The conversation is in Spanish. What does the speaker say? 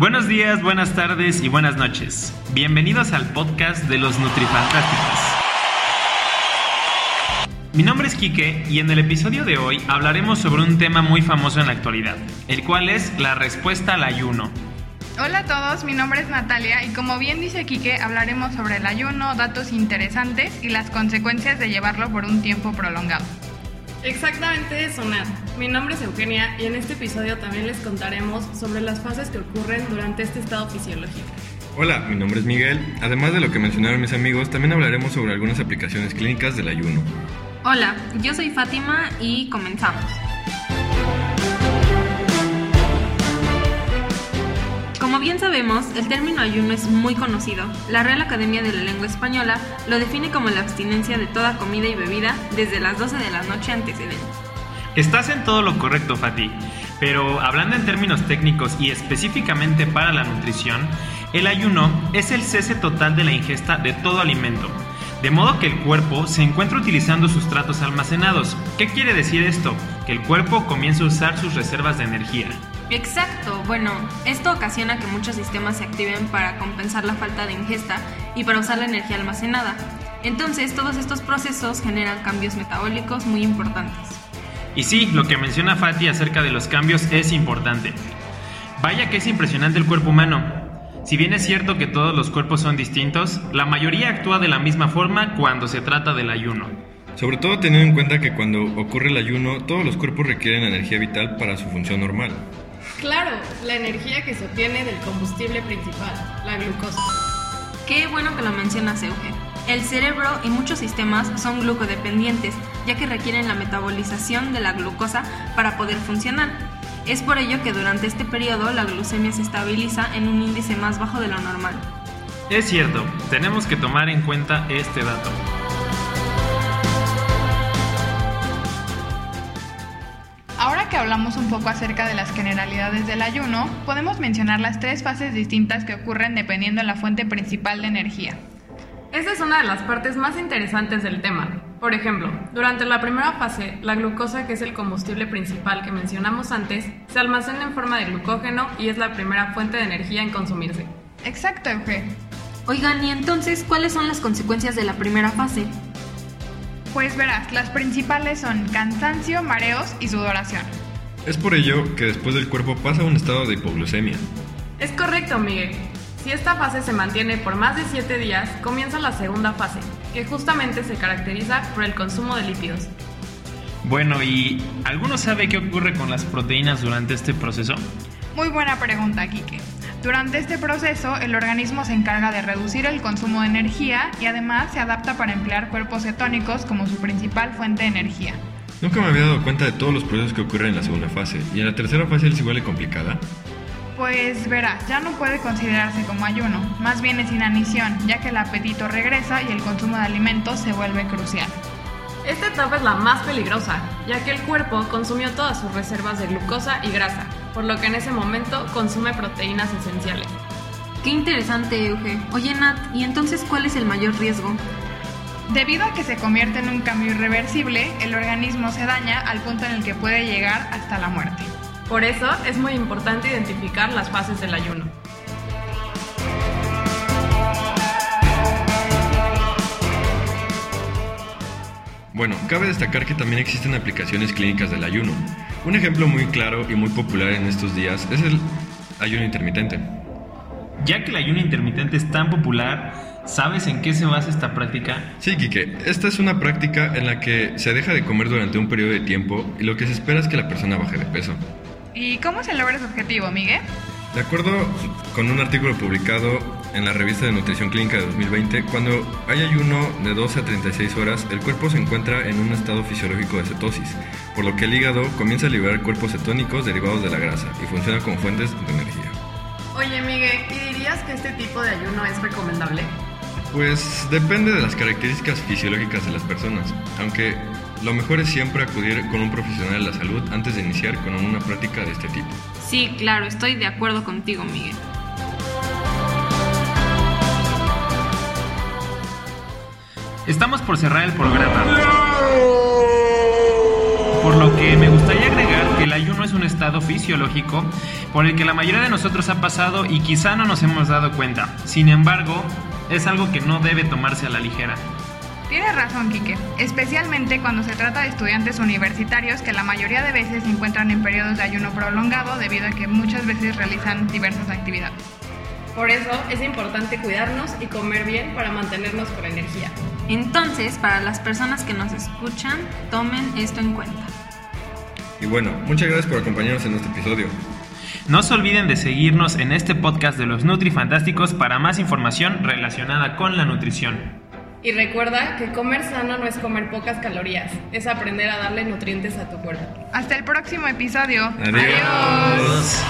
Buenos días, buenas tardes y buenas noches. Bienvenidos al podcast de los Nutrifantásticos. Mi nombre es Quique y en el episodio de hoy hablaremos sobre un tema muy famoso en la actualidad, el cual es la respuesta al ayuno. Hola a todos, mi nombre es Natalia y como bien dice Quique, hablaremos sobre el ayuno, datos interesantes y las consecuencias de llevarlo por un tiempo prolongado. Exactamente, Sonar. Mi nombre es Eugenia y en este episodio también les contaremos sobre las fases que ocurren durante este estado fisiológico. Hola, mi nombre es Miguel. Además de lo que mencionaron mis amigos, también hablaremos sobre algunas aplicaciones clínicas del ayuno. Hola, yo soy Fátima y comenzamos. Como bien sabemos, el término ayuno es muy conocido. La Real Academia de la Lengua Española lo define como la abstinencia de toda comida y bebida desde las 12 de la noche antecedente. Estás en todo lo correcto, Fati, pero hablando en términos técnicos y específicamente para la nutrición, el ayuno es el cese total de la ingesta de todo alimento, de modo que el cuerpo se encuentra utilizando sustratos almacenados. ¿Qué quiere decir esto? Que el cuerpo comienza a usar sus reservas de energía. Exacto, bueno, esto ocasiona que muchos sistemas se activen para compensar la falta de ingesta y para usar la energía almacenada. Entonces, todos estos procesos generan cambios metabólicos muy importantes. Y sí, lo que menciona Fati acerca de los cambios es importante. Vaya que es impresionante el cuerpo humano. Si bien es cierto que todos los cuerpos son distintos, la mayoría actúa de la misma forma cuando se trata del ayuno. Sobre todo teniendo en cuenta que cuando ocurre el ayuno, todos los cuerpos requieren energía vital para su función normal. Claro, la energía que se obtiene del combustible principal, la glucosa. Qué bueno que lo mencionas, Euge. El cerebro y muchos sistemas son glucodependientes, ya que requieren la metabolización de la glucosa para poder funcionar. Es por ello que durante este periodo la glucemia se estabiliza en un índice más bajo de lo normal. Es cierto, tenemos que tomar en cuenta este dato. Hablamos un poco acerca de las generalidades del ayuno, podemos mencionar las tres fases distintas que ocurren dependiendo de la fuente principal de energía. Esta es una de las partes más interesantes del tema. Por ejemplo, durante la primera fase, la glucosa, que es el combustible principal que mencionamos antes, se almacena en forma de glucógeno y es la primera fuente de energía en consumirse. Exacto, Euge. Oigan, ¿y entonces cuáles son las consecuencias de la primera fase? Pues verás, las principales son cansancio, mareos y sudoración. Es por ello que después el cuerpo pasa a un estado de hipoglucemia. Es correcto, Miguel. Si esta fase se mantiene por más de 7 días, comienza la segunda fase, que justamente se caracteriza por el consumo de lípidos. Bueno, ¿y alguno sabe qué ocurre con las proteínas durante este proceso? Muy buena pregunta, Kike. Durante este proceso, el organismo se encarga de reducir el consumo de energía y además se adapta para emplear cuerpos cetónicos como su principal fuente de energía. Nunca me había dado cuenta de todos los procesos que ocurren en la segunda fase. ¿Y en la tercera fase es igual de complicada? Pues verás, ya no puede considerarse como ayuno, más bien es inanición, ya que el apetito regresa y el consumo de alimentos se vuelve crucial. Esta etapa es la más peligrosa, ya que el cuerpo consumió todas sus reservas de glucosa y grasa, por lo que en ese momento consume proteínas esenciales. Qué interesante, Euge. Oye, Nat, ¿y entonces cuál es el mayor riesgo? Debido a que se convierte en un cambio irreversible, el organismo se daña al punto en el que puede llegar hasta la muerte. Por eso es muy importante identificar las fases del ayuno. Bueno, cabe destacar que también existen aplicaciones clínicas del ayuno. Un ejemplo muy claro y muy popular en estos días es el ayuno intermitente. Ya que el ayuno intermitente es tan popular, ¿sabes en qué se basa esta práctica? Sí, Quique, esta es una práctica en la que se deja de comer durante un periodo de tiempo y lo que se espera es que la persona baje de peso. ¿Y cómo se logra ese objetivo, Miguel? De acuerdo con un artículo publicado en la revista de Nutrición Clínica de 2020, cuando hay ayuno de 12 a 36 horas, el cuerpo se encuentra en un estado fisiológico de cetosis, por lo que el hígado comienza a liberar cuerpos cetónicos derivados de la grasa y funciona como fuentes de energía. Que este tipo de ayuno es recomendable? Pues depende de las características fisiológicas de las personas, aunque lo mejor es siempre acudir con un profesional de la salud antes de iniciar con una práctica de este tipo. Sí, claro, estoy de acuerdo contigo, Miguel. Estamos por cerrar el programa. por lo que me gustaría agregar estado fisiológico por el que la mayoría de nosotros ha pasado y quizá no nos hemos dado cuenta. Sin embargo, es algo que no debe tomarse a la ligera. Tienes razón, Quique, especialmente cuando se trata de estudiantes universitarios que la mayoría de veces se encuentran en periodos de ayuno prolongado debido a que muchas veces realizan diversas actividades. Por eso es importante cuidarnos y comer bien para mantenernos con energía. Entonces, para las personas que nos escuchan, tomen esto en cuenta. Y bueno, muchas gracias por acompañarnos en este episodio. No se olviden de seguirnos en este podcast de los Nutri Fantásticos para más información relacionada con la nutrición. Y recuerda que comer sano no es comer pocas calorías, es aprender a darle nutrientes a tu cuerpo. Hasta el próximo episodio. Adiós.